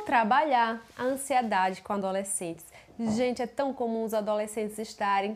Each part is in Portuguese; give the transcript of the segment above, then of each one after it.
Trabalhar a ansiedade com adolescentes? Gente, é tão comum os adolescentes estarem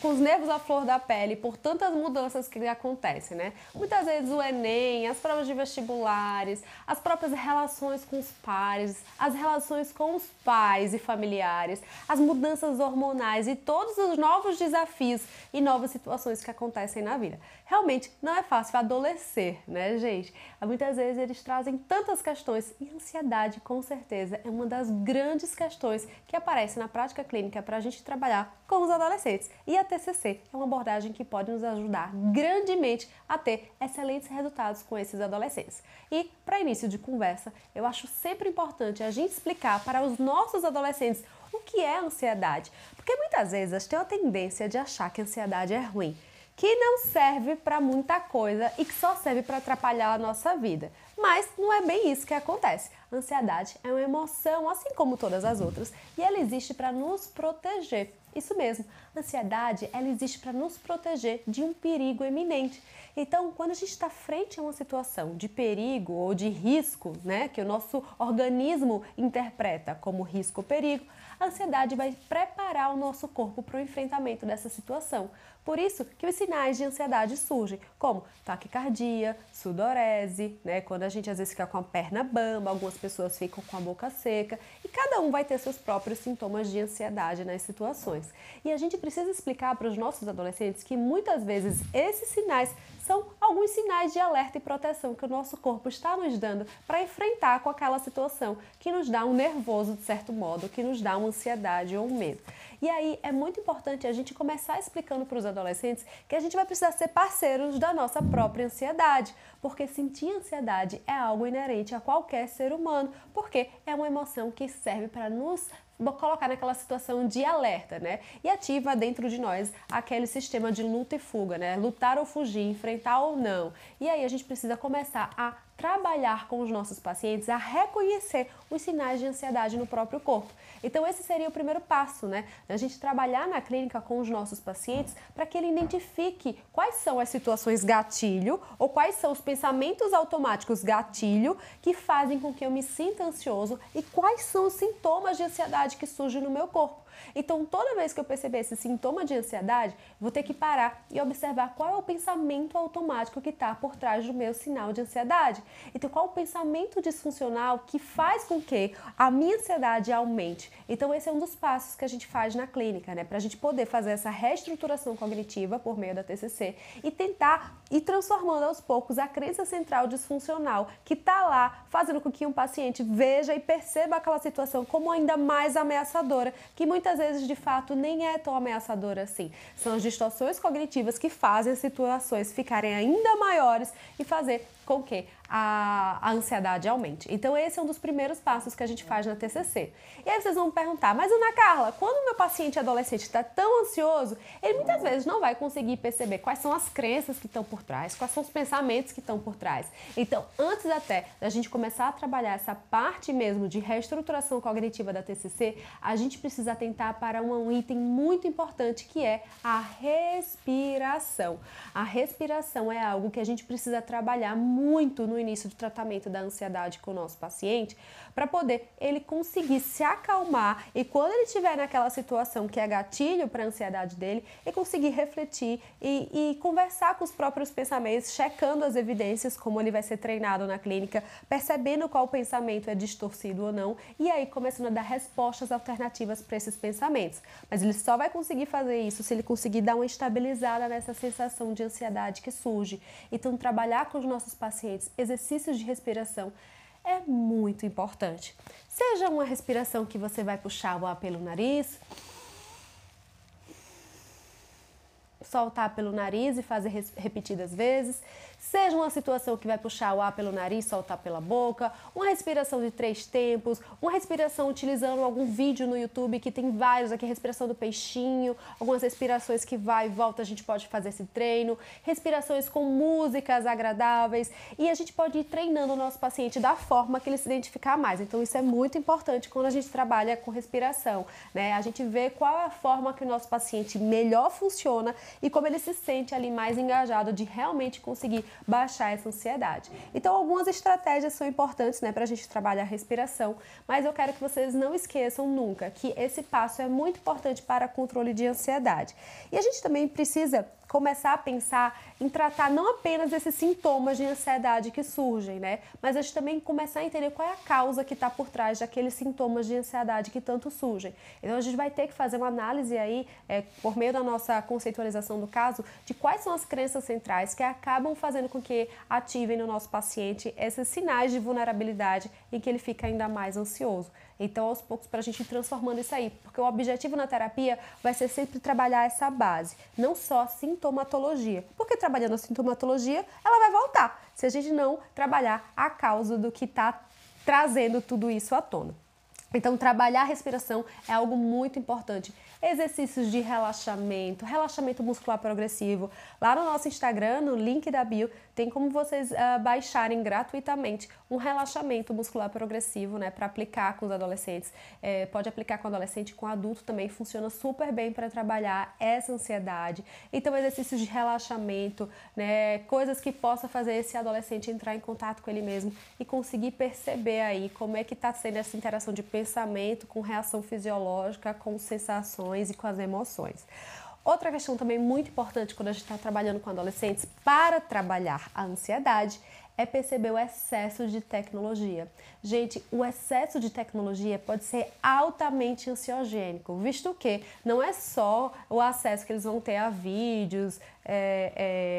com os nervos à flor da pele por tantas mudanças que acontecem, né? Muitas vezes o Enem, as provas de vestibulares, as próprias relações com os pares, as relações com os pais e familiares, as mudanças hormonais e todos os novos desafios e novas situações que acontecem na vida. Realmente não é fácil adolescer, né, gente? Muitas vezes eles trazem tantas questões e ansiedade, com certeza, é uma das grandes questões que aparece na prática clínica para a gente trabalhar com os adolescentes. E a TCC é uma abordagem que pode nos ajudar grandemente a ter excelentes resultados com esses adolescentes. E para início de conversa, eu acho sempre importante a gente explicar para os nossos adolescentes o que é ansiedade, porque muitas vezes eles têm a tendência de achar que a ansiedade é ruim que não serve para muita coisa e que só serve para atrapalhar a nossa vida. Mas não é bem isso que acontece. A ansiedade é uma emoção, assim como todas as outras, e ela existe para nos proteger. Isso mesmo, a ansiedade ela existe para nos proteger de um perigo eminente. Então, quando a gente está frente a uma situação de perigo ou de risco, né, que o nosso organismo interpreta como risco ou perigo, a ansiedade vai preparar o nosso corpo para o enfrentamento dessa situação. Por isso que os sinais de ansiedade surgem, como taquicardia, sudorese, né? Quando a gente às vezes fica com a perna bamba, algumas pessoas ficam com a boca seca, e cada um vai ter seus próprios sintomas de ansiedade nas situações. E a gente precisa explicar para os nossos adolescentes que muitas vezes esses sinais são alguns sinais de alerta e proteção que o nosso corpo está nos dando para enfrentar com aquela situação que nos dá um nervoso de certo modo, que nos dá uma ansiedade ou um medo. E aí é muito importante a gente começar explicando para os adolescentes que a gente vai precisar ser parceiros da nossa própria ansiedade, porque sentir ansiedade é algo inerente a qualquer ser humano, porque é uma emoção que serve para nos colocar naquela situação de alerta, né? E ativa dentro de nós aquele sistema de luta e fuga, né? Lutar ou fugir, enfrentar ou não. E aí a gente precisa começar a trabalhar com os nossos pacientes a reconhecer os sinais de ansiedade no próprio corpo. Então esse seria o primeiro passo, né? A gente trabalhar na clínica com os nossos pacientes para que ele identifique quais são as situações gatilho ou quais são os pensamentos automáticos gatilho que fazem com que eu me sinta ansioso e quais são os sintomas de ansiedade que surgem no meu corpo. Então, toda vez que eu perceber esse sintoma de ansiedade, vou ter que parar e observar qual é o pensamento automático que está por trás do meu sinal de ansiedade. Então, qual é o pensamento disfuncional que faz com que a minha ansiedade aumente. Então, esse é um dos passos que a gente faz na clínica, né? Para a gente poder fazer essa reestruturação cognitiva por meio da TCC e tentar ir transformando aos poucos a crença central disfuncional que está lá fazendo com que um paciente veja e perceba aquela situação como ainda mais ameaçadora, que muitas muitas vezes de fato nem é tão ameaçadora assim. São as distorções cognitivas que fazem as situações ficarem ainda maiores e fazer com que a, a, ansiedade aumente. Então, esse é um dos primeiros passos que a gente faz na TCC. E aí vocês vão me perguntar, mas Ana Carla, quando o meu paciente adolescente está tão ansioso, ele muitas vezes não vai conseguir perceber quais são as crenças que estão por trás, quais são os pensamentos que estão por trás. Então, antes até da gente começar a trabalhar essa parte mesmo de reestruturação cognitiva da TCC, a gente precisa atentar para um item muito importante que é a respiração. A respiração é algo que a gente precisa trabalhar muito no início do tratamento da ansiedade com o nosso paciente, para poder ele conseguir se acalmar e quando ele estiver naquela situação que é gatilho para a ansiedade dele, ele conseguir refletir e, e conversar com os próprios pensamentos, checando as evidências, como ele vai ser treinado na clínica, percebendo qual pensamento é distorcido ou não, e aí começando a dar respostas alternativas para esses pensamentos. Mas ele só vai conseguir fazer isso se ele conseguir dar uma estabilizada nessa sensação de ansiedade que surge. Então, trabalhar com os nossos pacientes exercícios de respiração é muito importante. Seja uma respiração que você vai puxar o ar pelo nariz, soltar pelo nariz e fazer repetidas vezes, seja uma situação que vai puxar o ar pelo nariz, soltar pela boca, uma respiração de três tempos, uma respiração utilizando algum vídeo no YouTube que tem vários aqui, respiração do peixinho, algumas respirações que vai e volta, a gente pode fazer esse treino, respirações com músicas agradáveis e a gente pode ir treinando o nosso paciente da forma que ele se identificar mais. Então isso é muito importante quando a gente trabalha com respiração, né? A gente vê qual é a forma que o nosso paciente melhor funciona e como ele se sente ali mais engajado de realmente conseguir baixar essa ansiedade. Então, algumas estratégias são importantes né, para a gente trabalhar a respiração, mas eu quero que vocês não esqueçam nunca que esse passo é muito importante para controle de ansiedade. E a gente também precisa começar a pensar em tratar não apenas esses sintomas de ansiedade que surgem, né? Mas a gente também começar a entender qual é a causa que está por trás daqueles sintomas de ansiedade que tanto surgem. Então a gente vai ter que fazer uma análise aí, é, por meio da nossa conceitualização do caso, de quais são as crenças centrais que acabam fazendo com que ativem no nosso paciente esses sinais de vulnerabilidade em que ele fica ainda mais ansioso. Então, aos poucos, para a gente ir transformando isso aí, porque o objetivo na terapia vai ser sempre trabalhar essa base, não só a sintomatologia. Porque trabalhando a sintomatologia, ela vai voltar, se a gente não trabalhar a causa do que está trazendo tudo isso à tona. Então, trabalhar a respiração é algo muito importante. Exercícios de relaxamento, relaxamento muscular progressivo. Lá no nosso Instagram, no link da bio, tem como vocês uh, baixarem gratuitamente um relaxamento muscular progressivo, né, para aplicar com os adolescentes. É, pode aplicar com adolescente com adulto também, funciona super bem para trabalhar essa ansiedade. Então, exercícios de relaxamento, né, coisas que possa fazer esse adolescente entrar em contato com ele mesmo e conseguir perceber aí como é que está sendo essa interação de pensamento com reação fisiológica, com sensações e com as emoções. Outra questão também muito importante quando a gente está trabalhando com adolescentes para trabalhar a ansiedade é perceber o excesso de tecnologia. Gente, o excesso de tecnologia pode ser altamente ansiogênico, visto que não é só o acesso que eles vão ter a vídeos, é,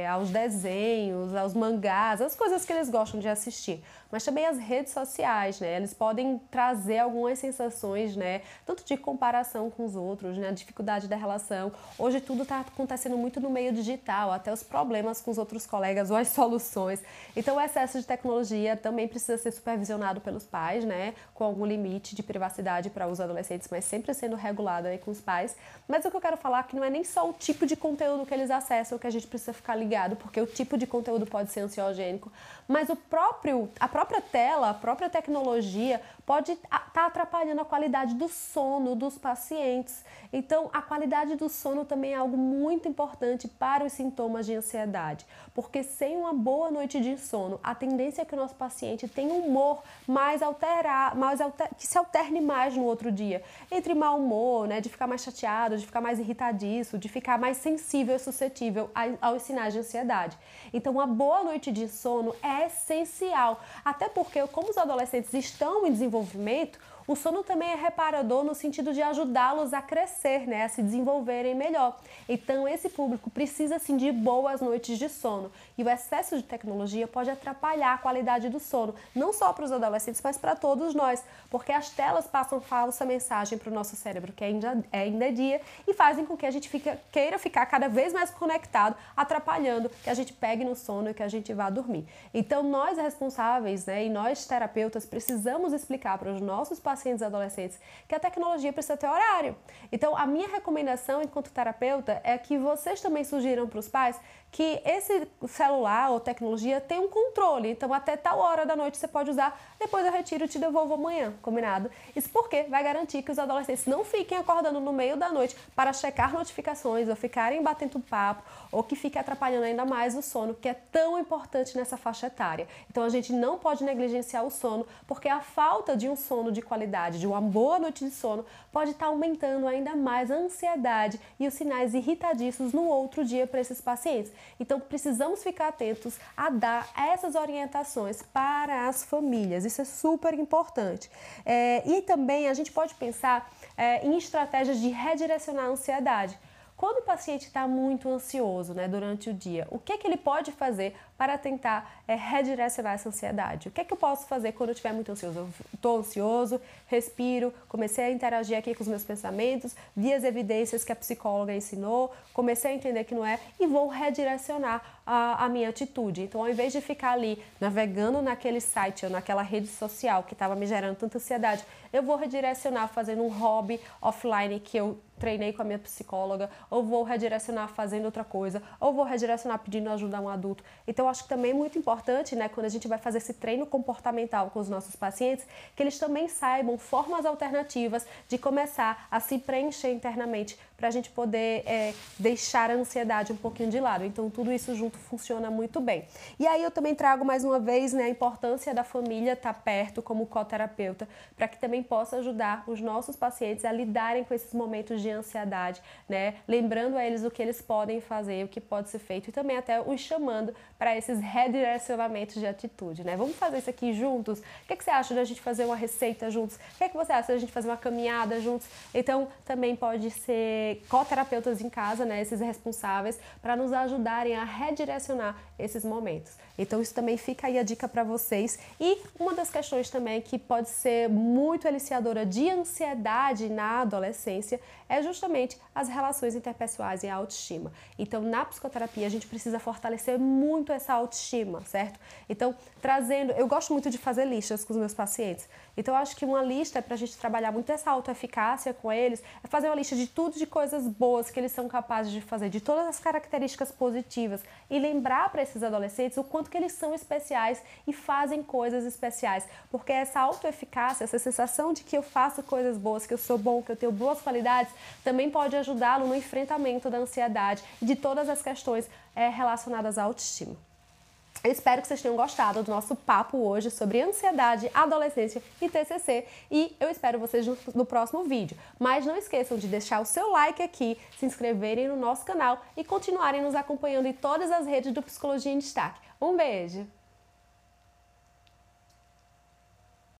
é, aos desenhos, aos mangás, as coisas que eles gostam de assistir, mas também as redes sociais, né? Eles podem trazer algumas sensações, né? Tanto de comparação com os outros, né? A dificuldade da relação. Hoje tudo está acontecendo muito no meio digital, até os problemas com os outros colegas ou as soluções. Então, o excesso de tecnologia também precisa ser supervisionado pelos pais, né? Com algum limite de privacidade para os adolescentes, mas sempre sendo regulado aí com os pais. Mas o que eu quero falar é que não é nem só o tipo de conteúdo que eles acessam que a gente precisa ficar ligado, porque o tipo de conteúdo pode ser ansiogênico, mas o próprio, a própria tela, a própria tecnologia pode estar tá atrapalhando a qualidade do sono dos pacientes. Então, a qualidade do sono também é algo muito importante para os sintomas de ansiedade, porque sem uma boa noite de sono, a tendência é que o nosso paciente tenha um humor mais alterado, mais alter, que se alterne mais no outro dia, entre mau humor, né, de ficar mais chateado, de ficar mais irritadiço, de ficar mais sensível e suscetível aos sinais de ansiedade. Então, uma boa noite de sono é essencial, até porque como os adolescentes estão em desenvolvimento, o sono também é reparador no sentido de ajudá-los a crescer, né, a se desenvolverem melhor. Então, esse público precisa sim de boas noites de sono. E o excesso de tecnologia pode atrapalhar a qualidade do sono, não só para os adolescentes, mas para todos nós, porque as telas passam falsa mensagem para o nosso cérebro que ainda é ainda dia e fazem com que a gente fica, queira ficar cada vez mais conectado, atrapalhando que a gente pegue no sono e que a gente vá dormir. Então, nós responsáveis, né, e nós terapeutas precisamos explicar para os nossos pacientes pacientes adolescentes que a tecnologia precisa ter horário. Então, a minha recomendação enquanto terapeuta é que vocês também sugiram para os pais que esse celular ou tecnologia tem um controle. Então, até tal hora da noite você pode usar, depois eu retiro e te devolvo amanhã, combinado? Isso porque vai garantir que os adolescentes não fiquem acordando no meio da noite para checar notificações ou ficarem batendo papo ou que fique atrapalhando ainda mais o sono, que é tão importante nessa faixa etária. Então, a gente não pode negligenciar o sono, porque a falta de um sono de qualidade, de uma boa noite de sono, pode estar aumentando ainda mais a ansiedade e os sinais irritadiços no outro dia para esses pacientes. Então, precisamos ficar atentos a dar essas orientações para as famílias. Isso é super importante. É, e também a gente pode pensar é, em estratégias de redirecionar a ansiedade. Quando o paciente está muito ansioso né, durante o dia, o que, é que ele pode fazer para tentar é, redirecionar essa ansiedade? O que é que eu posso fazer quando eu estiver muito ansioso? Eu estou ansioso, respiro, comecei a interagir aqui com os meus pensamentos, vi as evidências que a psicóloga ensinou, comecei a entender que não é e vou redirecionar a, a minha atitude. Então, ao invés de ficar ali navegando naquele site ou naquela rede social que estava me gerando tanta ansiedade, eu vou redirecionar fazendo um hobby offline que eu treinei com a minha psicóloga, ou vou redirecionar fazendo outra coisa, ou vou redirecionar pedindo ajuda a um adulto. Então, Então, acho que também é muito importante, né, quando a gente vai fazer esse treino comportamental com os nossos pacientes, que eles também saibam formas alternativas de começar a se preencher internamente para a gente poder é, deixar a ansiedade um pouquinho de lado. Então, tudo isso junto funciona muito bem. E aí, eu também trago mais uma vez né, a importância da família estar tá perto como coterapeuta, para que também possa ajudar os nossos pacientes a lidarem com esses momentos de ansiedade, né? Lembrando a eles o que eles podem fazer, o que pode ser feito e também até os chamando para esses redirecionamentos de atitude, né? Vamos fazer isso aqui juntos? O que, é que você acha da gente fazer uma receita juntos? O que, é que você acha da gente fazer uma caminhada juntos? Então, também pode ser coterapeutas em casa, né, esses responsáveis, para nos ajudarem a redirecionar esses momentos. Então isso também fica aí a dica para vocês. E uma das questões também que pode ser muito aliciadora de ansiedade na adolescência é justamente as relações interpessoais e a autoestima. Então na psicoterapia a gente precisa fortalecer muito essa autoestima, certo? Então trazendo, eu gosto muito de fazer listas com os meus pacientes. Então acho que uma lista para a gente trabalhar muito essa autoeficácia com eles é fazer uma lista de tudo de coisas boas que eles são capazes de fazer, de todas as características positivas e lembrar para esses adolescentes o quanto que eles são especiais e fazem coisas especiais, porque essa autoeficácia, essa sensação de que eu faço coisas boas, que eu sou bom, que eu tenho boas qualidades, também pode ajudá-lo no enfrentamento da ansiedade e de todas as questões é, relacionadas à autoestima. Espero que vocês tenham gostado do nosso papo hoje sobre ansiedade, adolescência e TCC e eu espero vocês no, próximo vídeo. Mas não esqueçam de deixar o seu like aqui, se inscreverem no nosso canal e continuarem nos acompanhando em todas as redes do Psicologia em Destaque. Um beijo!